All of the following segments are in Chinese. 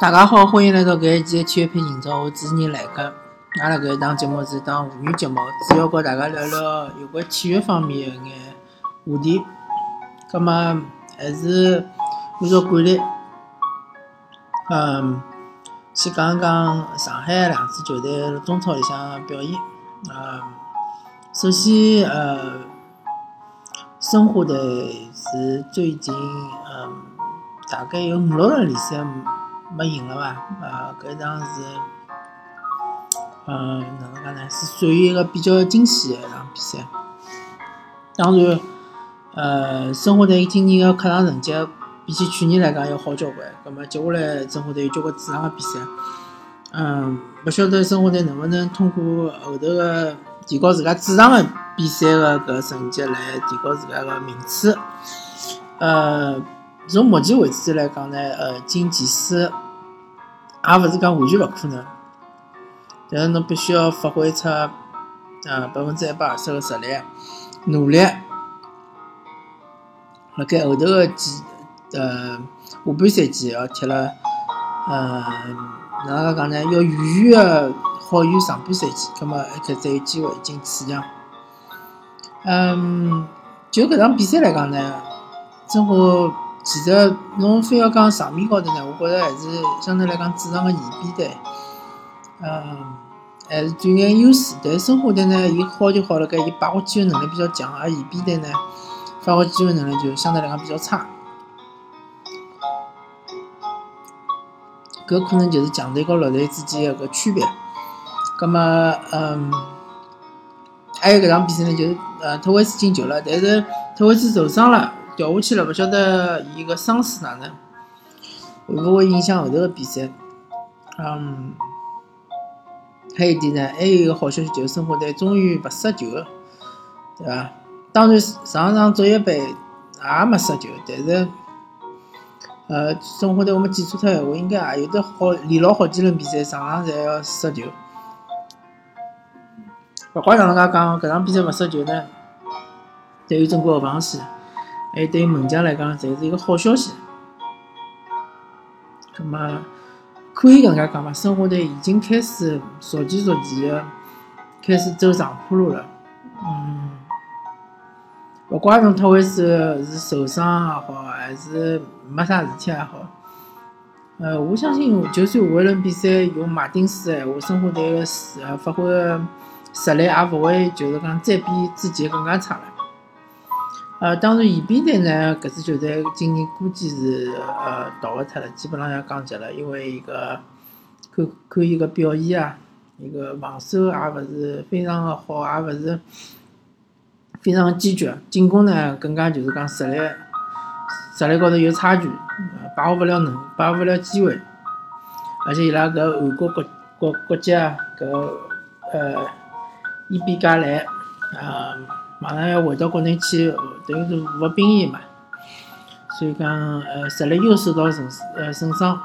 大家好，欢迎来到搿一期的体育篇今朝，我主持人来个。阿拉搿一档节目是一档妇女节目，主要和大家聊聊有关体育方面的一眼话题。葛末还是按照惯例，嗯，先讲讲上海两支球队中超里向表现。嗯，首先，呃，申花队是最近，嗯，大概有五六场联赛。没赢了吧？呃，搿一场是，呃，哪能讲呢？是属于一个比较惊喜的一场比赛。当然，呃，申花队今年的客场成绩比起去年来讲要好交关。葛末接下来申花队有交关主场的比赛，嗯，勿晓得申花队能勿能通过后头的提高自家主场的比赛的搿成绩来提高自家的名次，呃。从目前为止来讲呢，呃，进前四也勿是讲完全勿可能，但是侬必须要发挥出呃百分之一百二十个实力，努力，辣盖后头个几呃下半赛季要踢了，呃，哪能讲呢？要远远个好于上半赛季，葛末还开始有机会进四强。嗯，就搿场比赛来讲呢，生活。其实，侬非要讲场面高头呢，我觉着还是相对来讲主场个延边队，嗯，还是占眼优势。但申花队呢，伊好就好了，搿伊把握机会能力比较强，而延边队呢，把握机会能力就相对来讲比较差。搿可能就是强队和弱队之间个区别。葛末，嗯，还有搿场比赛呢，就是呃，特维斯进球了，但是特维斯受伤了。掉下去了，勿晓得伊个伤势哪能，会勿会影响后头个比赛？嗯，还有一点呢，还有一个好消息就是申花队终于勿失球了，对伐？当然上场足协杯也没失球，但是呃，申花队我们记错脱闲话，应该也有得好连牢好几轮比赛上场侪要失球。勿管哪能介讲，搿场比赛勿失球呢，对于中国后防线。还对门将来讲，侪是一个好消息。那么可以搿能介讲伐？申花队已经开始逐渐逐渐的开始走上坡路了。嗯，勿怪侬特维斯是受伤也好，还是没啥事体也好。呃，我相信，就算下一轮比赛用马丁斯闲话，申花队的呃发挥实力也勿会就是讲再比之前更加差了。呃，当然，延边队呢，搿支球队今年估计是呃逃勿脱了，基本上要降级了，因为一个看看伊个表现啊，伊个防守也勿是非常的好，也勿是非常坚决，进攻呢更加就是讲实力实力高头有差距，把握勿了能，把握勿了机会，而且伊拉搿韩国国国国籍啊，搿呃伊比加莱啊。马上要回到国内去，等于是服兵役嘛，所以讲，呃，实力又受到损呃损伤。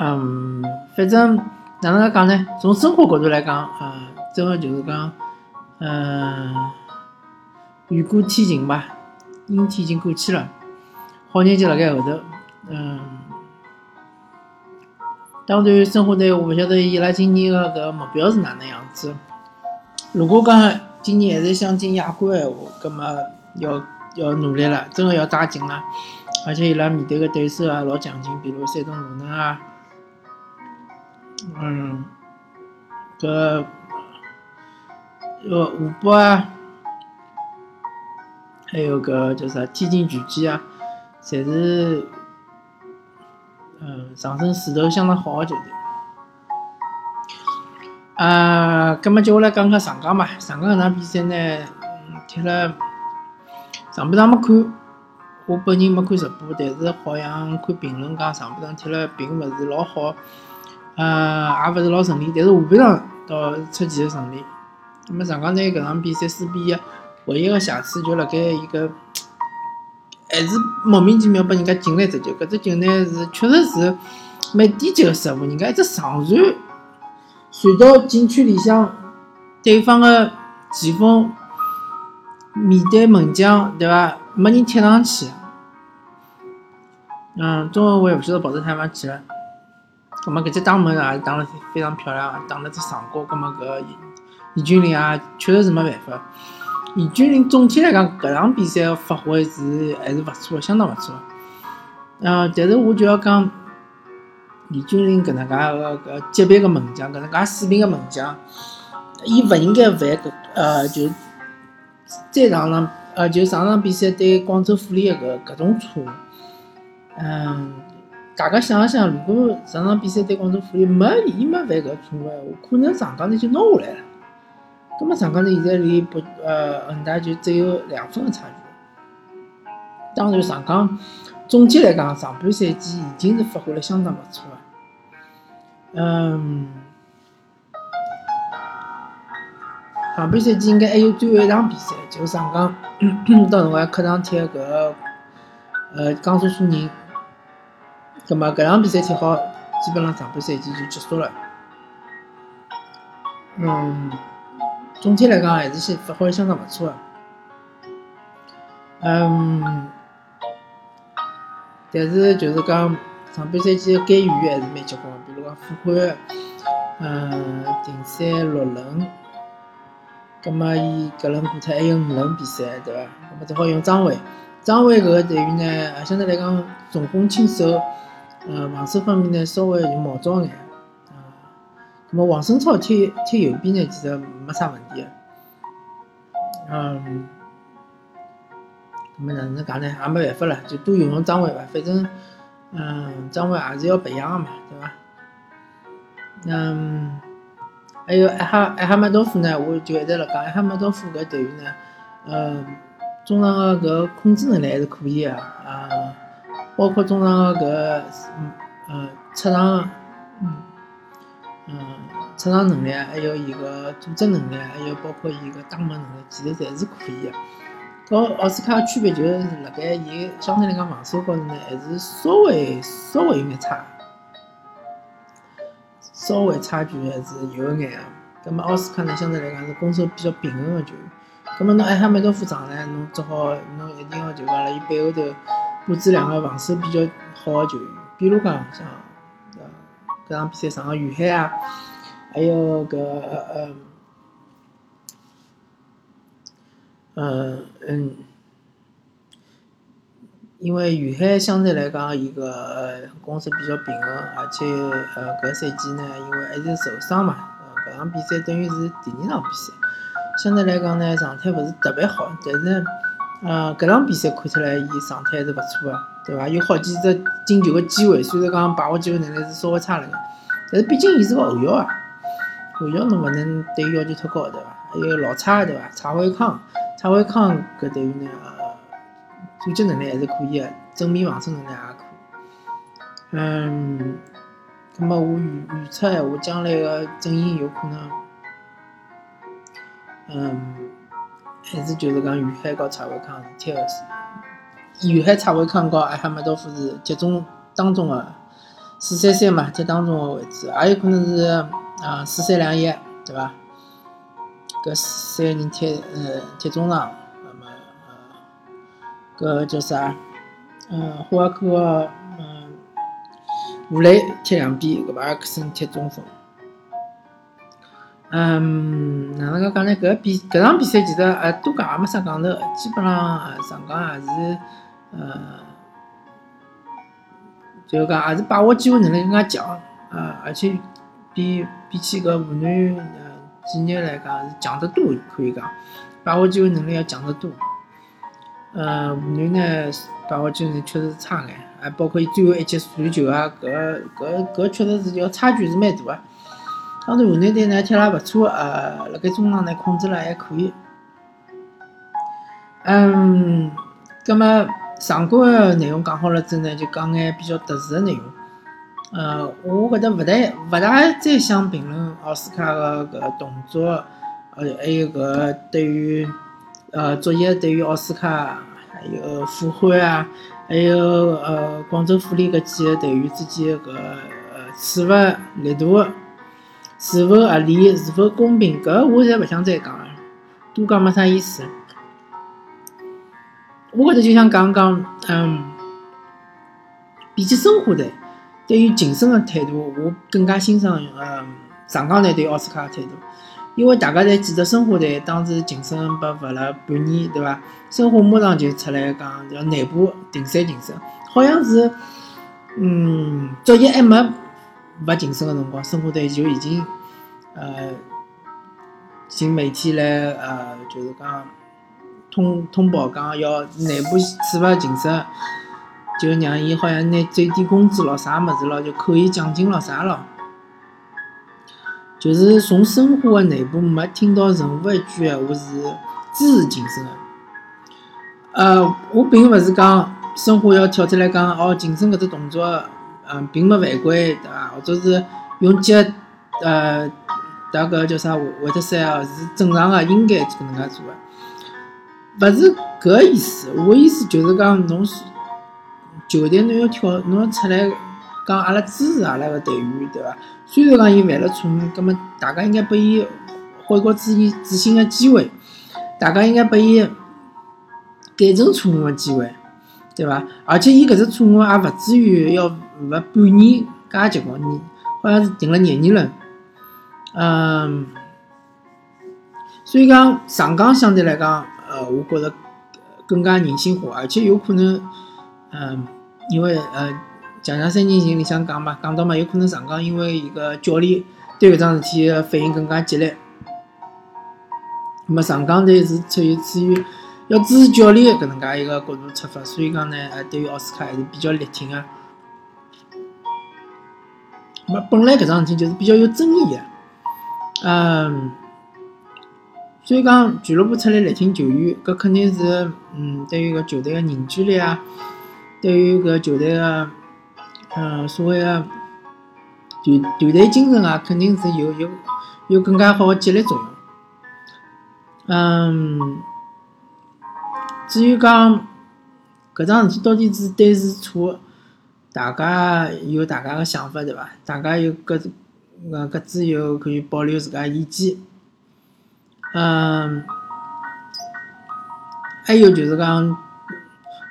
嗯，反正哪能介讲呢？从生活角度来讲，呃，真个就是讲，嗯，雨过天晴吧，阴天已经过去了，好日节辣盖后头。嗯，当然，生活队我勿晓得伊拉今年个搿目标是哪能样子。如果讲今年还是想进亚冠闲话，葛末要要努力了，真个要抓紧了。而且伊拉面对个对手也老强劲，比如山东鲁能啊，嗯，搿呃湖北啊，还有搿叫啥天津权健啊，侪是嗯上升势头相当好个球队。啊，葛末接下来讲讲上港嘛。上港搿场比赛呢，踢了上半场没看，我本人没看直播，但是好像看评论讲上半场踢了并勿是老好，呃，也勿是老顺利。但是下半场倒出奇的顺利。那么上港队搿场比赛输比一唯一个瑕疵就辣盖伊个，还是莫名其妙拨人家进了一只球。搿只球呢是确实是蛮低级个失误，人家一只长传。传到禁区里向，对方的前锋面对门将，对伐？没人贴上去，嗯，中后卫勿晓得跑得太慢去了。葛末搿只打门也是打了非常漂亮，打了只上角。葛末搿严俊林啊，确实是没办法。严俊林总体来讲，搿场比赛发挥是还是勿错，相当勿错。嗯，但是我就要讲，李俊凌搿能介个搿级别个门将，搿能介水平个门将，伊勿应该犯搿呃，就再上场呃，就上场比赛对广州富力个搿种错误。嗯。大家想一想，如果上场比赛对广州富力没伊没犯搿错误个话，可能上港队就拿下来了。葛末上港队现在离不呃恒大就只有两分个差距。当然，上港总体来讲，上半赛季已经是发挥了相当勿错个。嗯，上半赛季应该还有最后一场比赛，就上港到辰光客场踢搿个呃江苏苏宁。葛末搿场比赛踢好，基本上上半赛季就结束了。嗯，总体来讲还是先发挥相当勿错个。嗯，但是就是讲上半赛季的干预还是蛮结棍个，比如讲傅欢，嗯，停赛六轮，葛末伊搿轮过脱还有五轮比赛，对伐？葛末只好用张伟，张伟搿个队员呢，相对来讲重攻轻守。呃，防守方面呢，稍微就毛糙眼，啊，那么王胜超踢踢右边呢，其实没啥问题，嗯，那么哪能讲呢？也没办法了，就多用用张伟吧，反正，嗯，张伟还是要培养的嘛，对吧？嗯，还有艾哈艾哈迈多夫呢，我就一直辣讲，艾哈迈多夫搿队员呢，嗯，中场个搿控制能力还是可以的，啊。包括中场个搿嗯出场嗯嗯出场能力，还有伊个组织能力，还有包括伊个打门能力，其实侪是可以的。和奥斯卡区别就是辣盖伊相对来讲防守高头呢，还是稍微稍微有眼差，稍微差距还是有眼啊。葛末奥斯卡呢，相对来讲是攻守比较平衡个球员。葛末侬埃哈梅多夫上来，侬只好侬一定要就讲辣伊背后头。布置两个防守比较好的球员，比如讲像呃，搿场比赛上个于海啊，还有搿呃呃嗯，因为于海相对来讲伊个呃攻守比较平衡，而且呃搿赛季呢，因为还是受伤嘛，搿场比赛等于是第二场比赛，相对来讲呢状态勿是特别好，但是。呃，搿场比赛看出来，伊状态还是勿错个，对伐？有好几只进球个机会，虽然讲把握机会能力是稍微差了眼，但是毕竟伊是个后腰啊，后腰侬勿能对伊要求太高，对伐？还有老蔡，对伐？蔡伟康，蔡伟康搿队员呢，组织能力还是可以个，正面防守能力也可以。嗯，那么我预预测闲话，将来个阵营有可能，嗯。还是就是讲，于海和蔡伟康是踢个是，于海、蔡伟康和艾哈迈多夫是集中当中的四三三嘛，踢当中的位置，也有可能是啊四三两一，对伐？搿三个人踢呃踢中场，那么呃搿叫啥？嗯，霍尔克嗯吴磊踢两边，搿把埃克森踢中锋。嗯，哪能介讲呢？搿比搿场比赛其实呃多讲也没啥讲头，基本上上港也是呃，就讲也是把握机会能力更加强啊，而且比比起搿湖南几年来讲是强得多，可以讲把握机会能力要强得多。呃，湖南呢把握机会确实差眼，还包括伊最后一节传球啊，搿搿搿确实是要差距是蛮大个。当然，湖南队呢踢了勿错，呃，辣盖中场呢控制了还可以。嗯，葛末上个内容讲好了之后呢，就讲眼比较特殊的内容。呃，我搿搭勿大勿大再想评论奥斯卡个搿动作，呃，还有搿对于呃作业对于奥斯卡，还有复欢啊，还有呃广州富力搿几个队员之间搿呃处罚力度。是否合理？是否公平？搿我侪勿想再讲了，多讲没啥意思。我搿搭就想讲讲，嗯，比起申花队，对于晋升的态度，我更加欣赏呃上港队对奥斯卡的态度。因为大家侪记得申花队当时晋升拨罚了半年，对伐？申花马上就出来讲要内部停赛晋升，好像是，嗯，作业还没罚晋升个辰光，申花队就已经呃请媒体来呃，就是讲通通报讲要内部处罚晋升，就让伊好像拿最低工资咯啥物事咯，就扣伊奖金咯啥咯。就是从申花的内部没听到任何一句闲话是支持晋升的。呃，我并勿是讲申花要跳出来讲哦，晋升搿只动作，嗯，并没犯规，对伐？或者是用脚，呃，大个叫啥？会得塞哦，是正常的，应该搿能介做的。勿是搿意思，我意思就是讲，侬球队侬要跳，侬要出来。讲阿拉支持阿拉个队员，对伐？虽然讲伊犯了错误，葛末大家应该拨伊悔过自新自新个机会，大家应该拨伊改正错误个机会，对伐？而且伊搿只错误也勿至于要罚半年介结棍，你好像是定了廿年了。嗯，所以讲上港相对来讲，呃，我觉着更加人性化，而且有可能，嗯，因为呃。强强三人行里向讲嘛，讲到嘛，有可能上港因为一个教练对搿桩事体反应更加激烈，那么上港队是出于出于要支持教练搿能介一个角度出发，所以讲呢，呃，对于奥斯卡还是比较力挺个。那么本来搿桩事体就是比较有争议的，嗯，所以讲俱乐部出来力挺球员，搿肯定是嗯，对于搿球队个凝聚力啊，对于搿球队个。嗯，所谓的团团队精神啊，肯定是有有有更加好的激励作用。嗯，至于讲搿桩事体到底是对是错，大家有大家个想法对伐？大家有各自呃各自有可以保留自家意见。嗯，还有就是讲。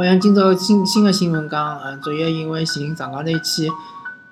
好像今朝新新的新闻讲，嗯，作业因为寻上港队去，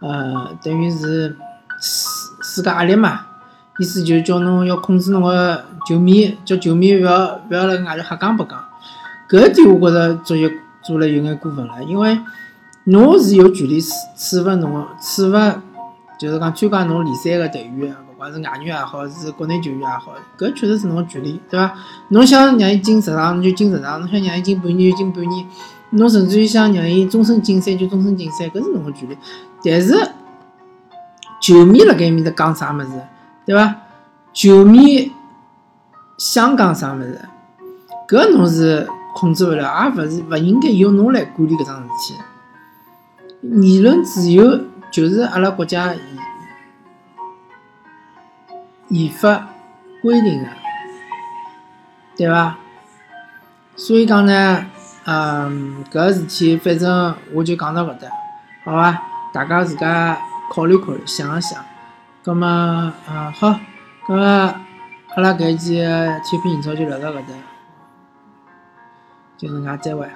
呃，等于是施施加压力嘛，意思就叫侬要控制侬个球迷，叫球迷勿要勿要辣外头瞎讲白讲。搿一点我觉着作业做了有眼过分了，因为侬是有权利处处罚侬个处罚，就是讲参加侬联赛个队员。还是外援也好，是国内球员也好，搿确实是侬个权利，对伐？侬想让伊进十场，侬就进十场；侬想让伊进半年就进半年；侬甚至于想让伊终身禁赛就终身禁赛，搿是侬个权利。但是球迷辣盖面搭讲啥物事，对伐？球迷想讲啥物事，搿侬是控制勿了，也勿是勿应该由侬来管理搿桩事体。言论自由就是阿拉国家。宪法规定的，对伐？所以讲呢，嗯，搿事体反正我就讲到搿搭，好伐？大家自家考虑考虑，想一想。葛末，嗯好，葛末阿拉搿一期体育频道就聊到搿搭，就能介再会。